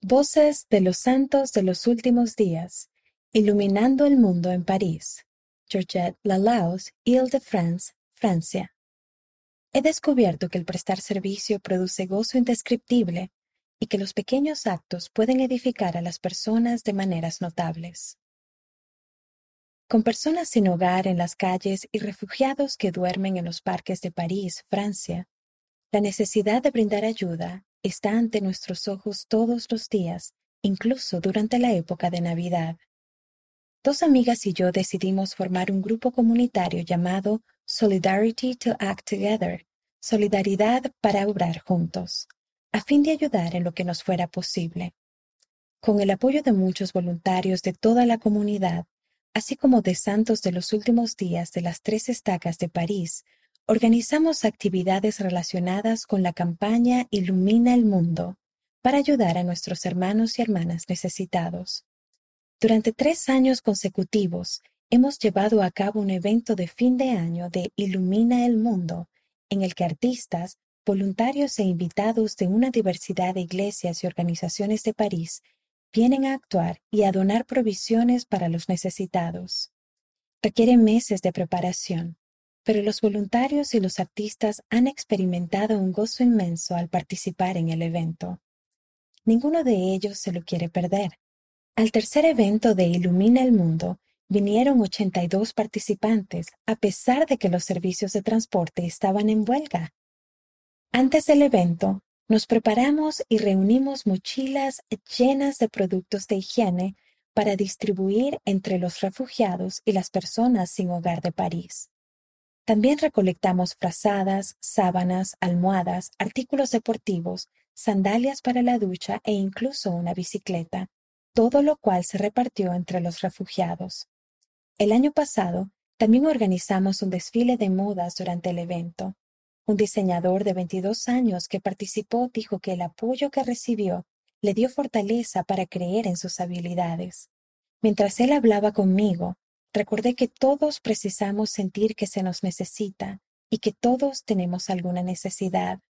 Voces de los Santos de los Últimos Días, Iluminando el Mundo en París, Georgette Lalaus, Ile-de-France, Francia. He descubierto que el prestar servicio produce gozo indescriptible y que los pequeños actos pueden edificar a las personas de maneras notables. Con personas sin hogar en las calles y refugiados que duermen en los parques de París, Francia, la necesidad de brindar ayuda está ante nuestros ojos todos los días, incluso durante la época de Navidad. Dos amigas y yo decidimos formar un grupo comunitario llamado Solidarity to Act Together, Solidaridad para obrar juntos, a fin de ayudar en lo que nos fuera posible. Con el apoyo de muchos voluntarios de toda la comunidad, así como de santos de los últimos días de las tres estacas de París, organizamos actividades relacionadas con la campaña Ilumina el Mundo para ayudar a nuestros hermanos y hermanas necesitados. Durante tres años consecutivos hemos llevado a cabo un evento de fin de año de Ilumina el Mundo, en el que artistas, voluntarios e invitados de una diversidad de iglesias y organizaciones de París vienen a actuar y a donar provisiones para los necesitados. Requiere meses de preparación, pero los voluntarios y los artistas han experimentado un gozo inmenso al participar en el evento. Ninguno de ellos se lo quiere perder. Al tercer evento de Ilumina el Mundo vinieron 82 participantes, a pesar de que los servicios de transporte estaban en huelga. Antes del evento, nos preparamos y reunimos mochilas llenas de productos de higiene para distribuir entre los refugiados y las personas sin hogar de París. También recolectamos frazadas, sábanas, almohadas, artículos deportivos, sandalias para la ducha e incluso una bicicleta, todo lo cual se repartió entre los refugiados. El año pasado también organizamos un desfile de modas durante el evento. Un diseñador de 22 años que participó dijo que el apoyo que recibió le dio fortaleza para creer en sus habilidades. Mientras él hablaba conmigo, Recordé que todos precisamos sentir que se nos necesita y que todos tenemos alguna necesidad.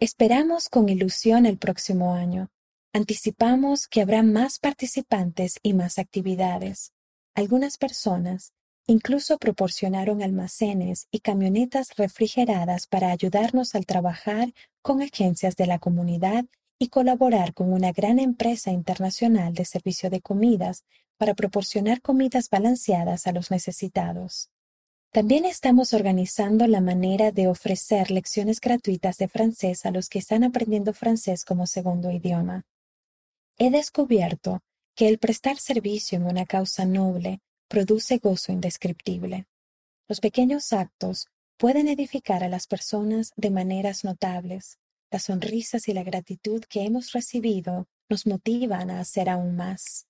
Esperamos con ilusión el próximo año. Anticipamos que habrá más participantes y más actividades. Algunas personas incluso proporcionaron almacenes y camionetas refrigeradas para ayudarnos al trabajar con agencias de la comunidad y colaborar con una gran empresa internacional de servicio de comidas para proporcionar comidas balanceadas a los necesitados. También estamos organizando la manera de ofrecer lecciones gratuitas de francés a los que están aprendiendo francés como segundo idioma. He descubierto que el prestar servicio en una causa noble produce gozo indescriptible. Los pequeños actos pueden edificar a las personas de maneras notables. Las sonrisas y la gratitud que hemos recibido nos motivan a hacer aún más.